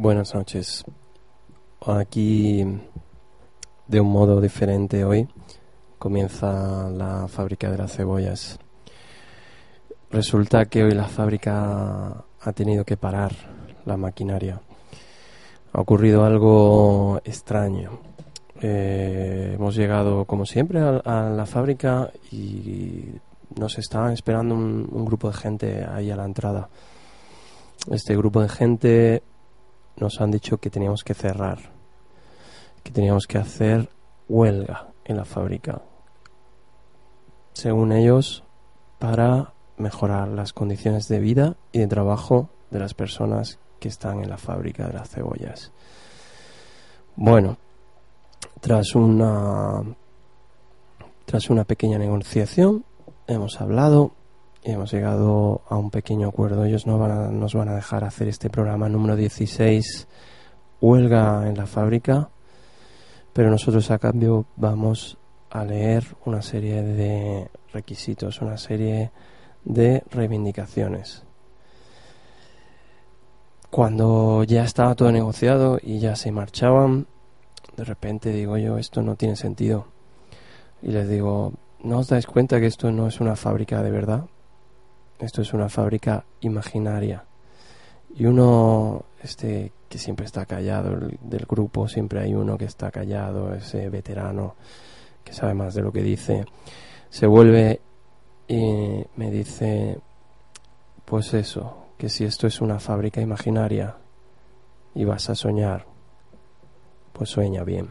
Buenas noches. Aquí, de un modo diferente hoy, comienza la fábrica de las cebollas. Resulta que hoy la fábrica ha tenido que parar la maquinaria. Ha ocurrido algo extraño. Eh, hemos llegado, como siempre, a, a, la fábrica y nos estaban esperando un, un grupo de gente ahí a la entrada. Este grupo de gente nos han dicho que teníamos que cerrar, que teníamos que hacer huelga en la fábrica, según ellos, para mejorar las condiciones de vida y de trabajo de las personas que están en la fábrica de las cebollas. Bueno, tras una tras una pequeña negociación hemos hablado hemos llegado a un pequeño acuerdo. Ellos no van a, nos van a dejar hacer este programa número 16, huelga en la fábrica, pero nosotros a cambio vamos a leer una serie de requisitos, una serie de reivindicaciones. Cuando ya estaba todo negociado y ya se marchaban, de repente digo yo, esto no tiene sentido. Y les digo, ¿no os dais cuenta que esto no es una fábrica de verdad? Esto es una fábrica imaginaria. Y uno, este, que siempre está callado del grupo, siempre hay uno que está callado, ese veterano que sabe más de lo que dice, se vuelve y me dice, pues eso, que si esto es una fábrica imaginaria y vas a soñar, pues sueña bien.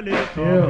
Valeu.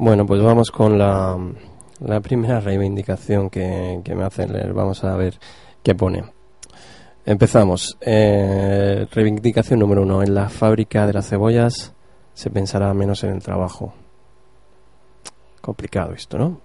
Bueno, pues vamos con la, la primera reivindicación que, que, me hacen leer. Vamos a ver qué pone. Empezamos. Eh, reivindicación número uno. En la fábrica de las cebollas se pensará menos en el trabajo. Complicado esto, ¿no?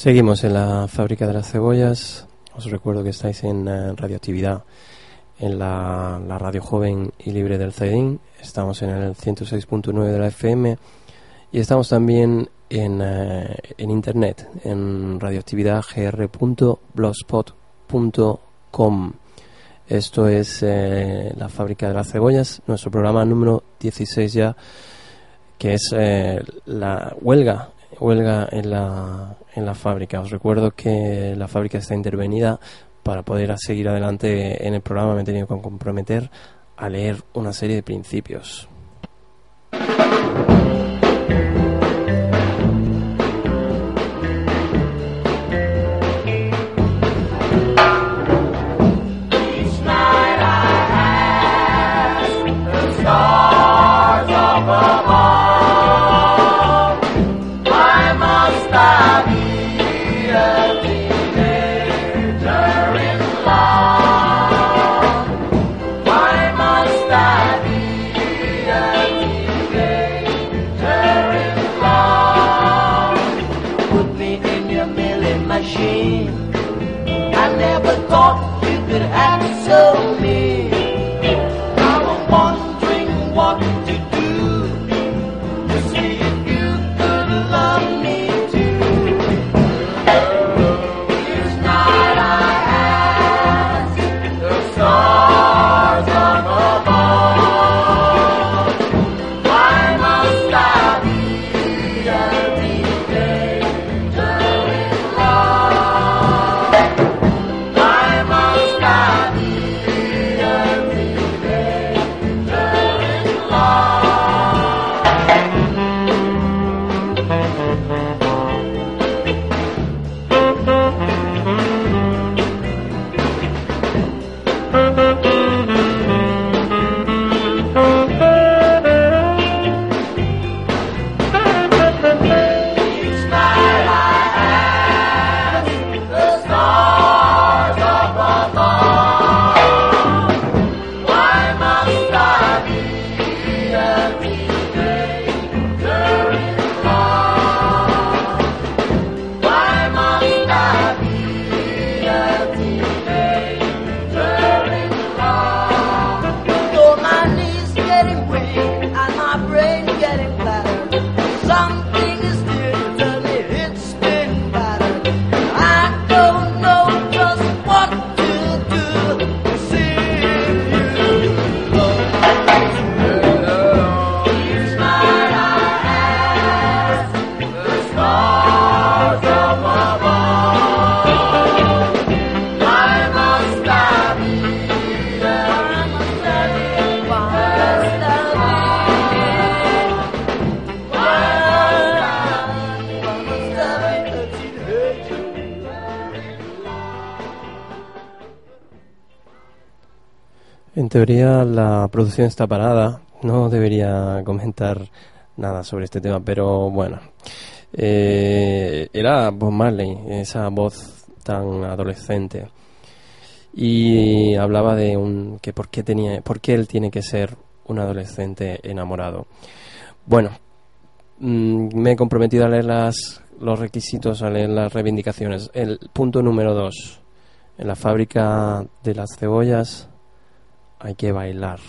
Seguimos en la fábrica de las cebollas. Os recuerdo que estáis en eh, radioactividad en la, radio joven y libre del CEDIN. Estamos en el 106.9 de la FM y estamos también en, eh, en internet en radioactividadgr.blogspot.com. Esto es eh, la fábrica de las cebollas, nuestro programa número 16 ya, que es la huelga huelga en la, en la fábrica. Os recuerdo que la fábrica está intervenida. Para poder seguir adelante en el programa me he tenido que comprometer a leer una serie de principios. Producción está parada, no debería comentar nada sobre este tema, pero bueno, eh, era Bob Marley, esa voz tan adolescente y hablaba de un que por qué tenía, por qué él tiene que ser un adolescente enamorado. Bueno, mm, me he comprometido a leer las, los requisitos, a leer las reivindicaciones. El punto número dos, en la fábrica de las cebollas hay que bailar.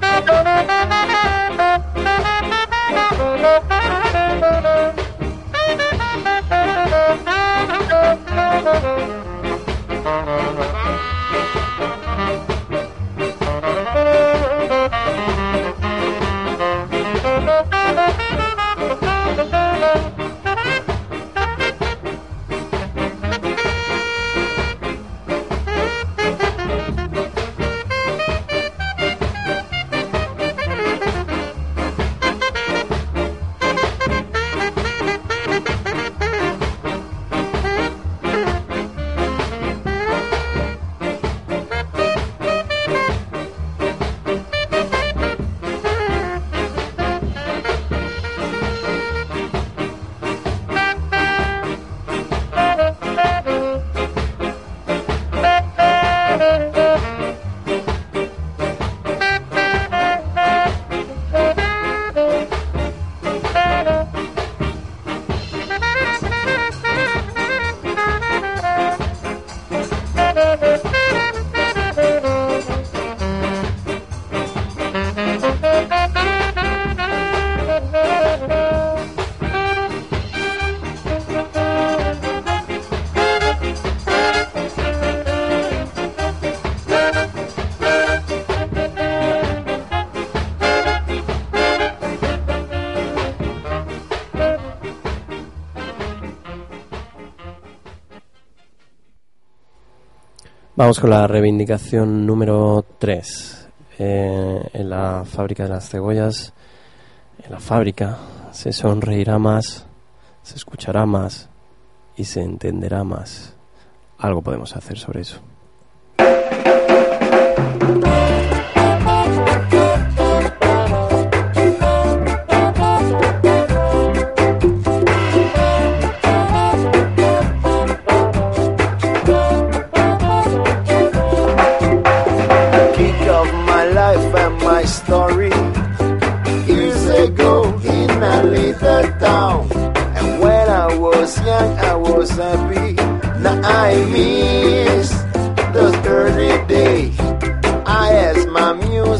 Thank you. Vamos con la reivindicación número 3. Eh, en la fábrica de las cebollas, en la fábrica se sonreirá más, se escuchará más y se entenderá más. Algo podemos hacer sobre eso.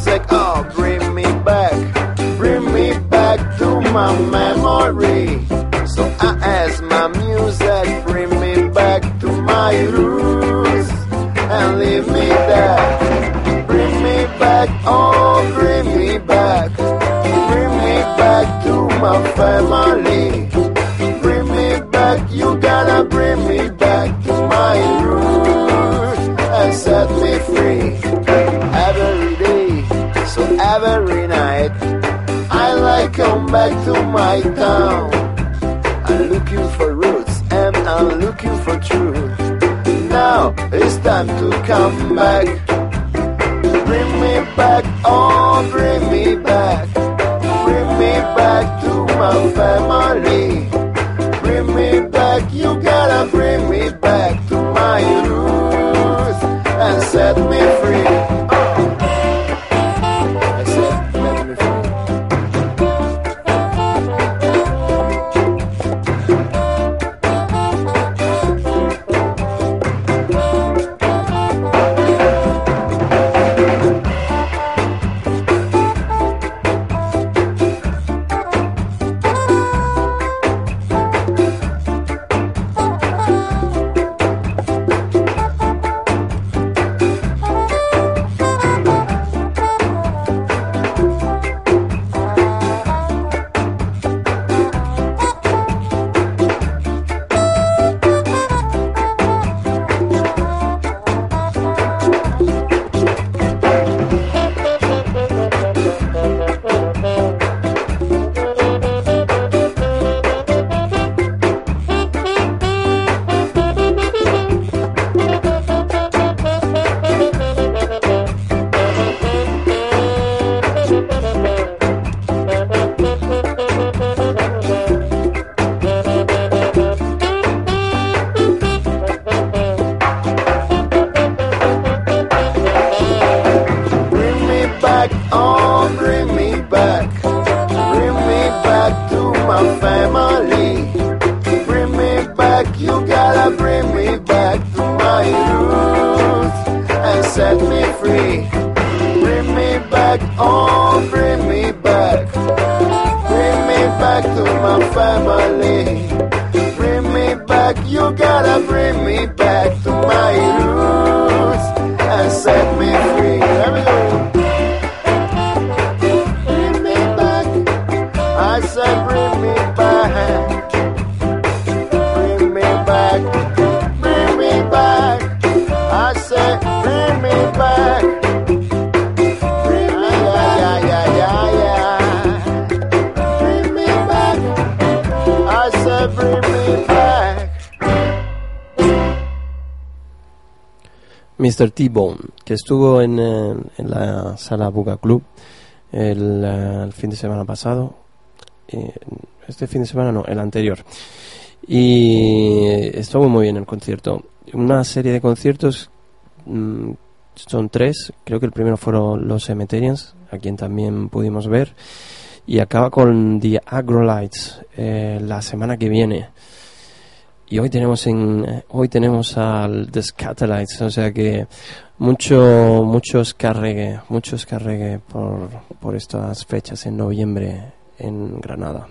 music, oh, bring me back, bring me back to my memory. So I ask my music, bring me back to my roots and leave me there. Bring me back, oh, bring me back, bring me back to my family. Bring me back, you gotta bring me back to my roots and set me free every day every night. I like come back to my town. I'm looking for roots and I'm looking for truth. Now it's time to come back. Bring me back, oh, bring me back. Bring me back to my family. Bring me back, you gotta bring me back to my roots and set me free. Mr. T-Bone, que estuvo en, eh, en la sala Buga Club el, eh, fin de semana pasado. Eh, este fin de semana no, el anterior. Y estuvo muy bien el concierto. Una serie de conciertos, mm, son tres. Creo que el primero fueron los Cemeterians, a quien también pudimos ver. Y acaba con The Agrolites la semana que viene. Y hoy tenemos en hoy tenemos al The Scatolites, o sea que mucho muchos carregue, muchos carregue por, por estas fechas en noviembre en Granada.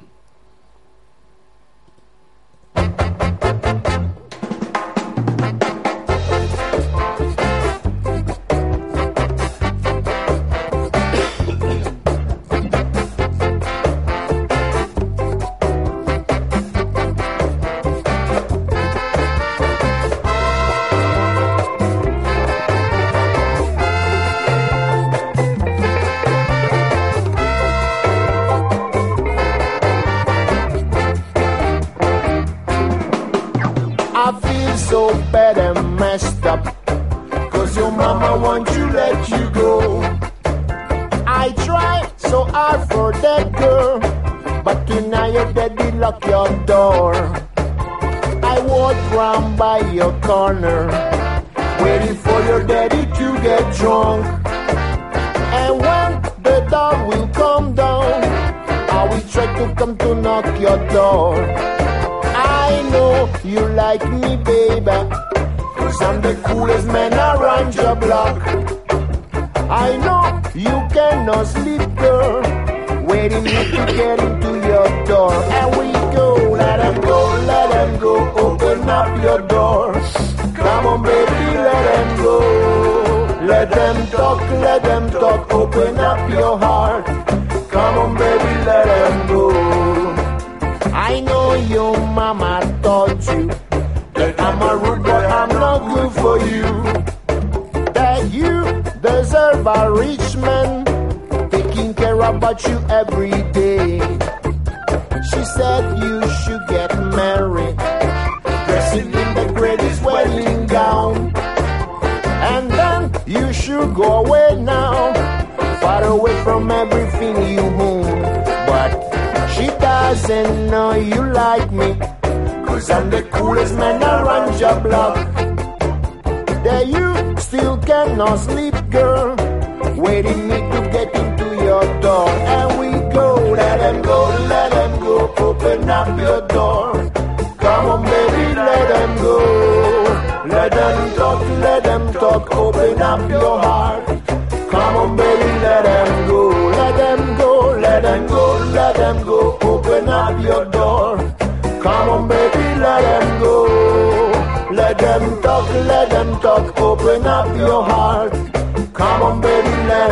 Corner. Waiting for your daddy to get drunk. And when the door will come down, I will try to come to knock your door. I know you like me, baby. Cause I'm the coolest man around your block. I know you cannot sleep, girl. Waiting me to get into your door. And we go, let them go, let them go. Open up your door. Them talk, let them talk. Open up your heart. Come on, baby, let them go. I know your mama taught you that I'm a rude boy, I'm not good for you. That you deserve a rich man taking care about you every day. Everything you own. But she doesn't know you like me. Cause I'm the coolest man around your block. That you still cannot sleep, girl. Waiting me to get into your door. And we go, let them go, let them go. Open up your door. Come on, baby, let them go. Let them talk, let them talk. Open up your heart. Come on, baby, let them let them go, let them go. Open up your door. Come on, baby, let them go. Let them talk, let them talk. Open up your heart. Come on, baby, let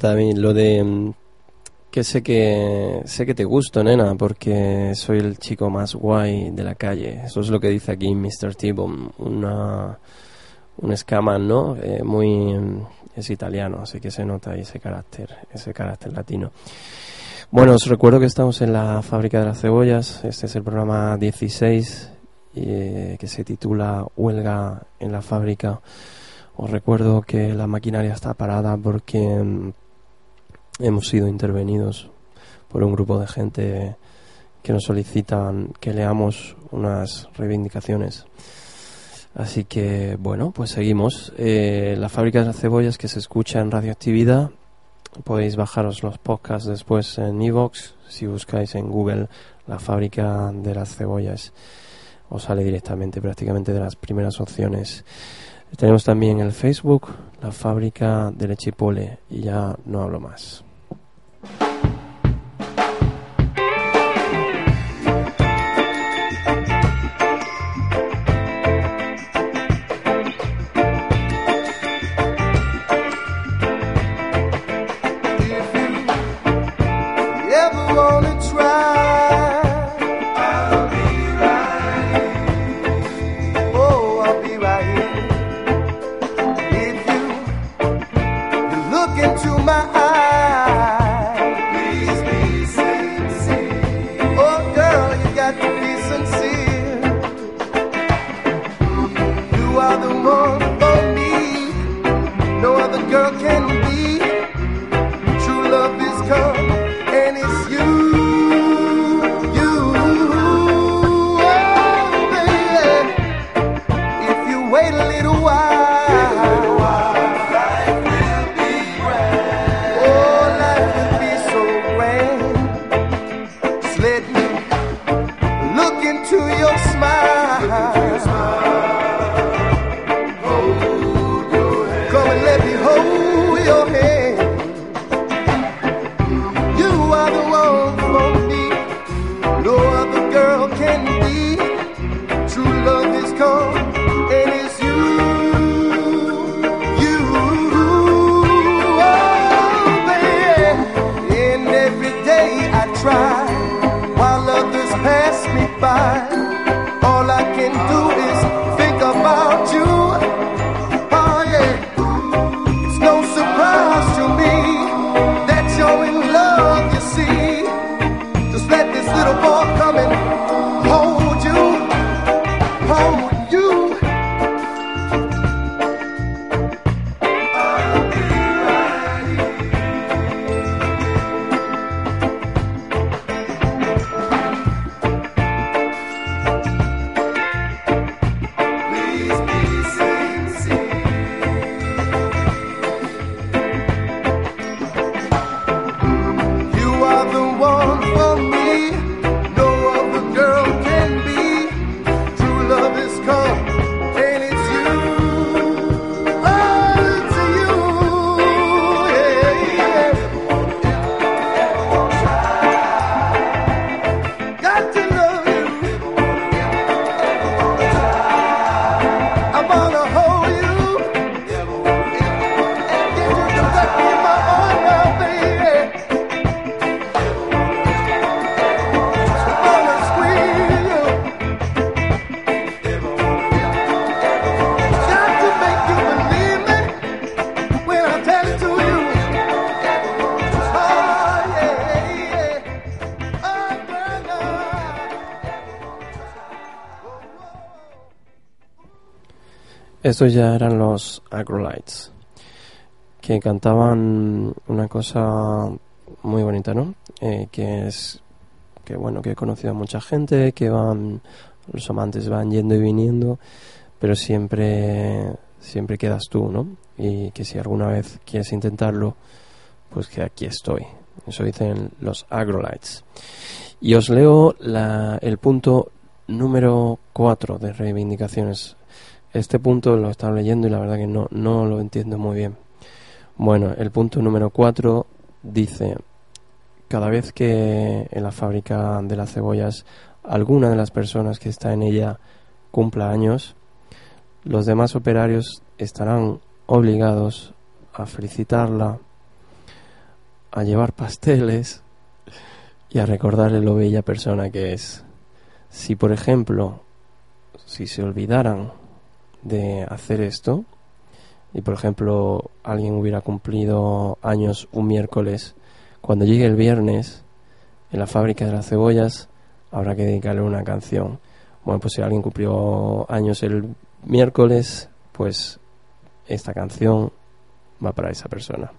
a mí lo de mm, que sé que sé que te gusto, nena, porque soy el chico más guay de la calle. Eso es lo que dice aquí Mr. T-Bone, una un escaman, ¿no? Eh, muy mm, es italiano, así que se nota ese carácter, ese carácter latino. Bueno, os recuerdo que estamos en la fábrica de las cebollas. Este es el programa 16 eh, que se titula Huelga en la fábrica. Os recuerdo que la maquinaria está parada porque mm, hemos sido intervenidos por un grupo de gente que nos solicitan que leamos unas reivindicaciones. Así que, bueno, pues seguimos. Eh, la fábrica de las cebollas que se escucha en radioactividad. Podéis bajaros los podcasts después en iVoox. Si buscáis en Google la fábrica de las cebollas, os sale directamente, prácticamente de las primeras opciones. Tenemos también el Facebook, la fábrica de leche y pole, y ya no hablo más. try while others pass me by. All I can do Estos ya eran los Agrolites, que cantaban una cosa muy bonita, ¿no? Eh, que es que bueno, que he conocido a mucha gente, que van, los amantes van yendo y viniendo, pero siempre, siempre quedas tú, ¿no? Y que si alguna vez quieres intentarlo, pues que aquí estoy. Eso dicen los Agrolites. Y os leo la, el punto número 4 de reivindicaciones este punto lo estaba leyendo y la verdad que no, no lo entiendo muy bien. Bueno, el punto número 4 dice, cada vez que en la fábrica de las cebollas alguna de las personas que está en ella cumpla años, los demás operarios estarán obligados a felicitarla, a llevar pasteles y a recordarle lo bella persona que es. Si, por ejemplo, si se olvidaran de hacer esto y por ejemplo alguien hubiera cumplido años un miércoles, cuando llegue el viernes en la fábrica de las cebollas habrá que dedicarle una canción. Bueno, pues si alguien cumplió años el miércoles, pues esta canción va para esa persona.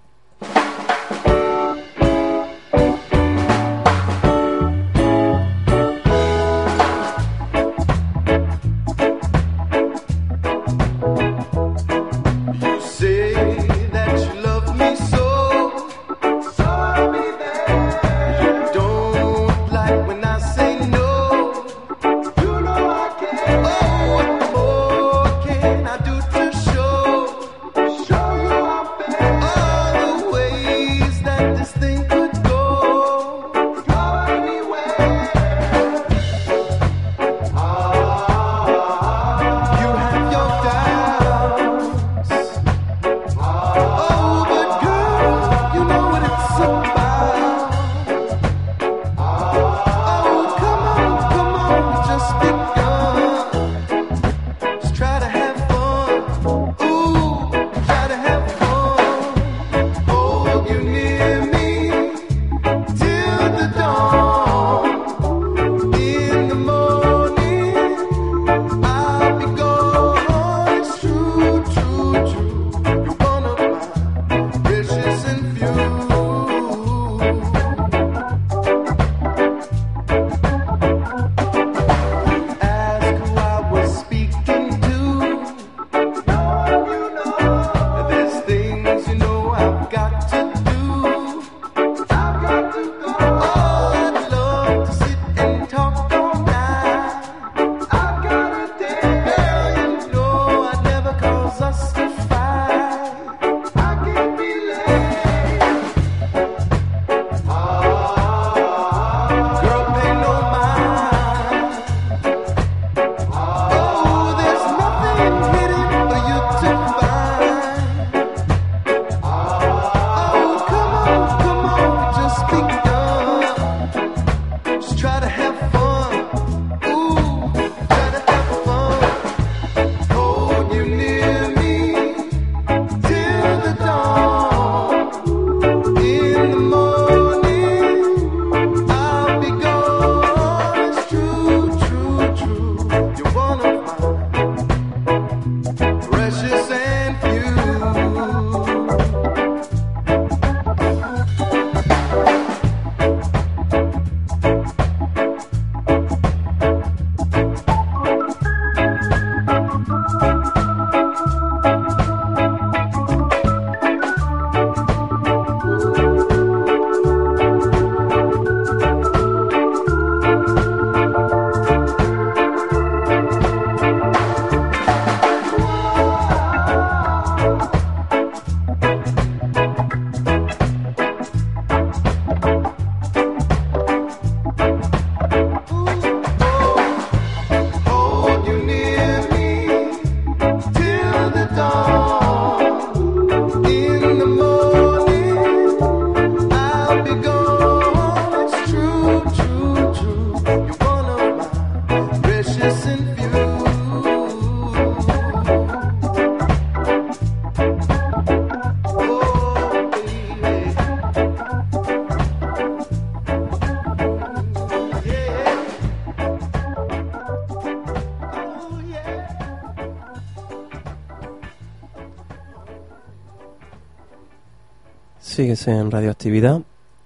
Sigues en Radioactividad.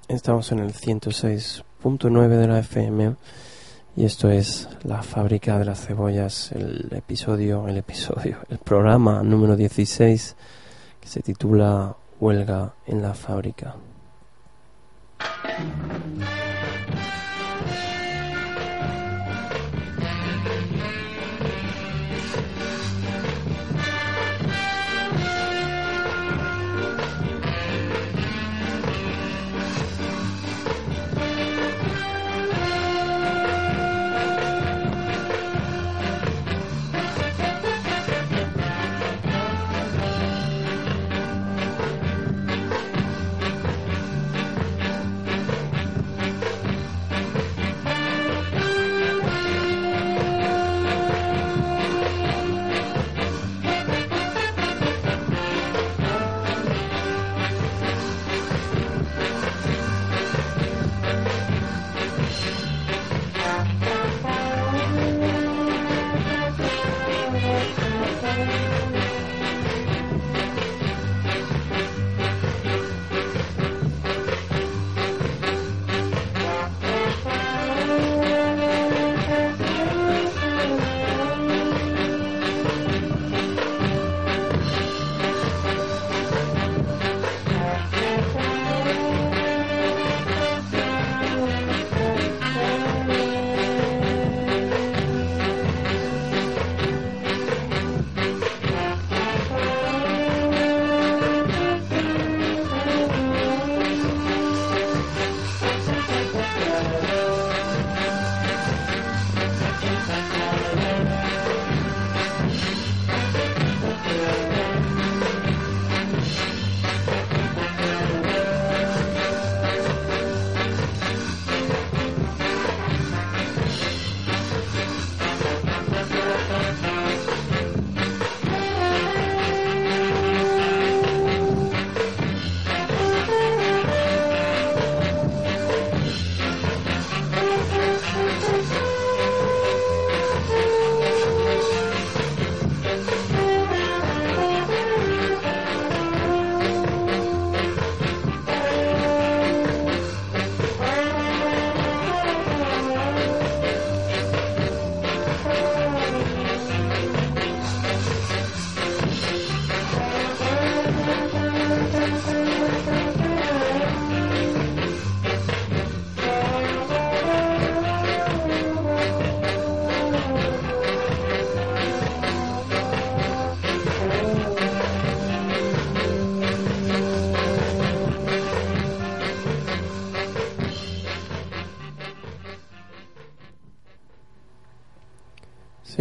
Estamos en el 106.9 de la FM y esto es La Fábrica de las Cebollas, el episodio, el episodio, el programa número 16 que se titula Huelga en la fábrica.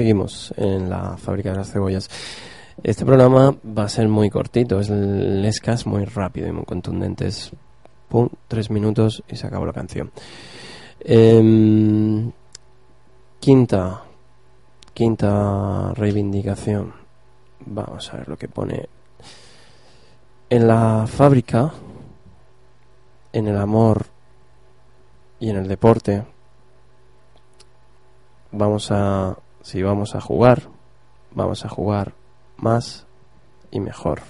Seguimos en la fábrica de las cebollas. Este programa va a ser muy cortito, es el escas muy rápido y muy contundente. Es pum, tres minutos y se acabó la canción. Em, quinta, quinta reivindicación. Vamos a ver lo que pone. En la fábrica, en el amor y en el deporte, vamos a si vamos a jugar, vamos a jugar más y mejor.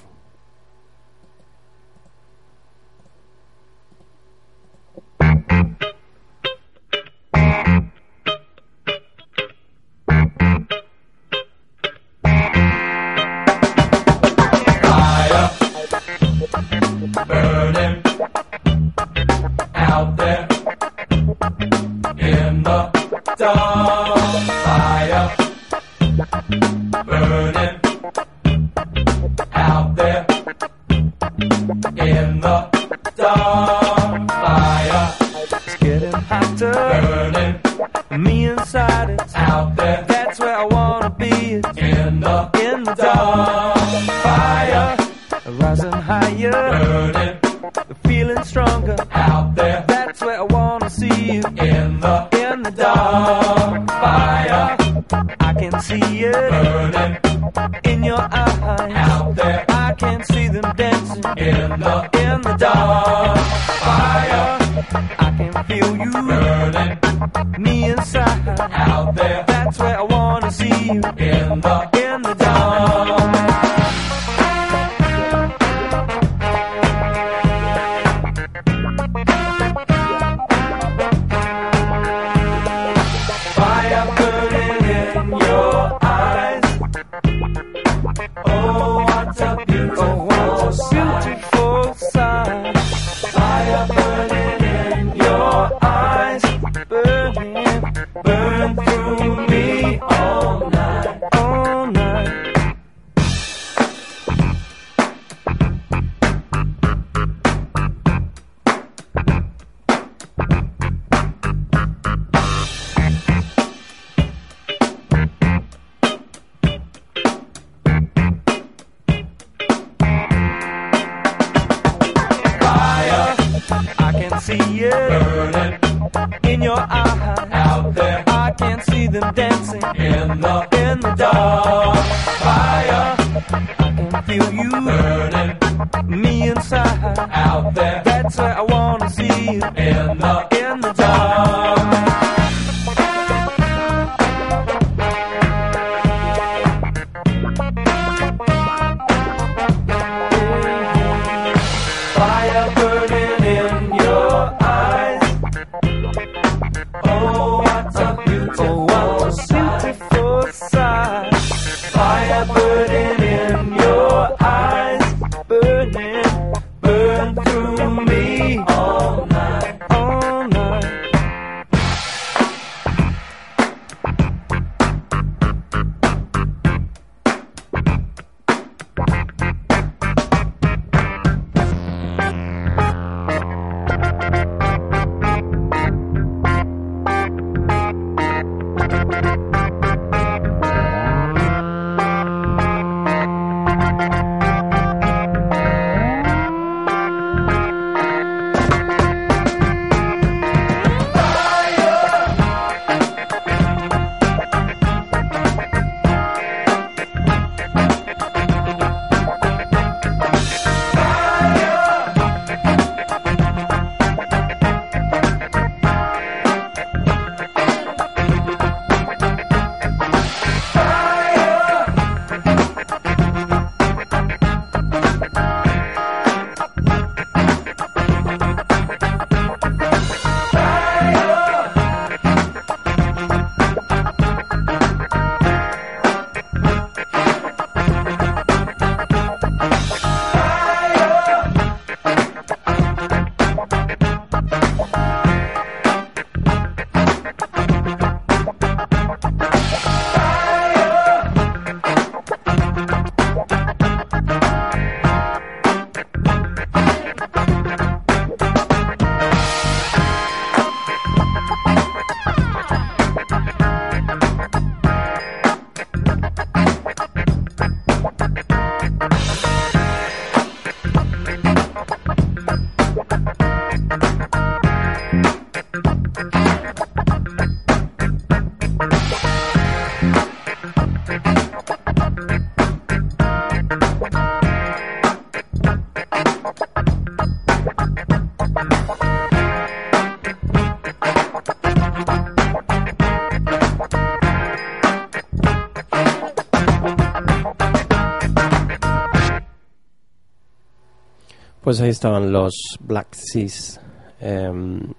Pues ahí estaban los Black Seas. eh,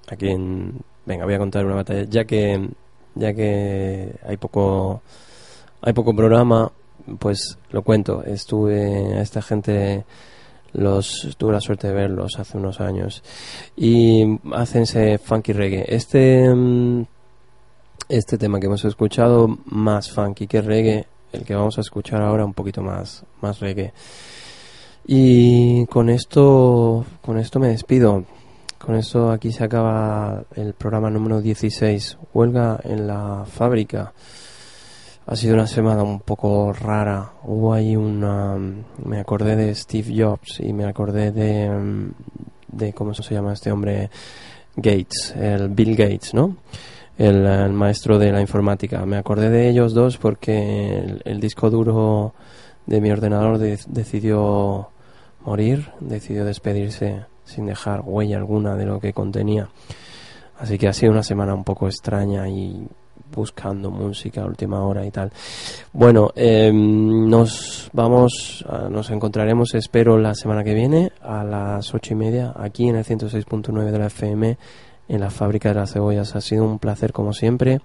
aquí en. Venga, voy a contar una batalla. Ya que, ya que hay poco, hay poco programa, pues lo cuento. Estuve a esta gente, los tuve la suerte de verlos hace unos años y hacen ese funky reggae. Este, mm, este tema que hemos escuchado más funky que reggae, el que vamos a escuchar ahora un poquito más, más reggae. Y con esto, con esto me despido. Con esto aquí se acaba el programa número 16, Huelga en la fábrica. Ha sido una semana un poco rara. Hubo ahí una... Me acordé de Steve Jobs y me acordé de... de ¿Cómo se llama este hombre? Gates, el Bill Gates, ¿no? El, maestro de la informática. Me acordé de ellos dos porque el, el disco duro de mi ordenador de- decidió morir, decidió despedirse sin dejar huella alguna de lo que contenía. Así que ha sido una semana un poco extraña y buscando música a última hora y tal. Bueno, eh, nos vamos, nos encontraremos, espero, la semana que viene a las ocho y media aquí en el 106.9 de la FM en la fábrica de las cebollas. Ha sido un placer como siempre.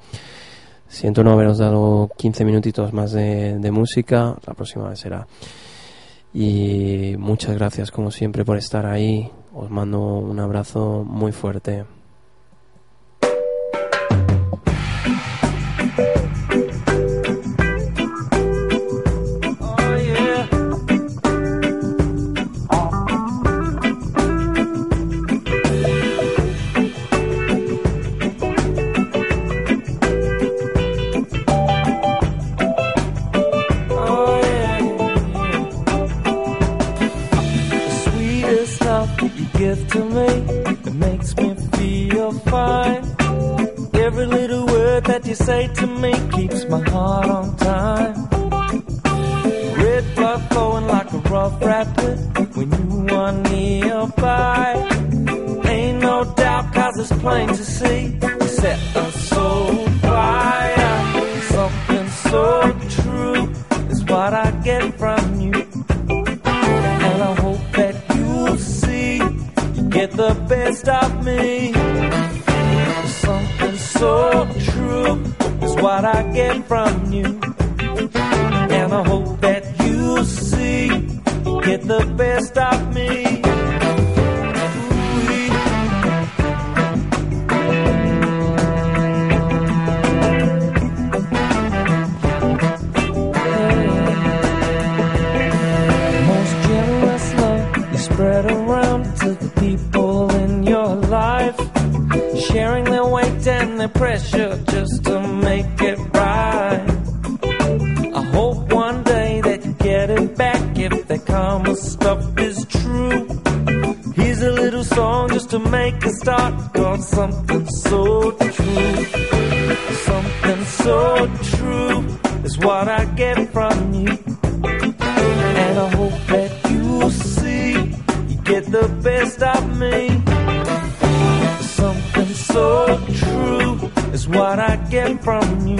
Siento no haberos dado 15 minutitos más de, de música. La próxima vez será. Y muchas gracias como siempre por estar ahí. Os mando un abrazo muy fuerte. Give to me, it makes me feel fine. Every little word that you say to me keeps my heart on time. Red blood flowing like a rough rapid when you are nearby. Ain't no doubt, cause it's plain to see. You set us so fire. Something so true is what I get from you. Get the best of me. Something so true is what I get from you. And I hope that you'll see you get the best of me. Their pressure just to make it right. I hope one day that you get it back if the karma stuff is true. Here's a little song just to make a start called something so true. Something so true is what I get again from you.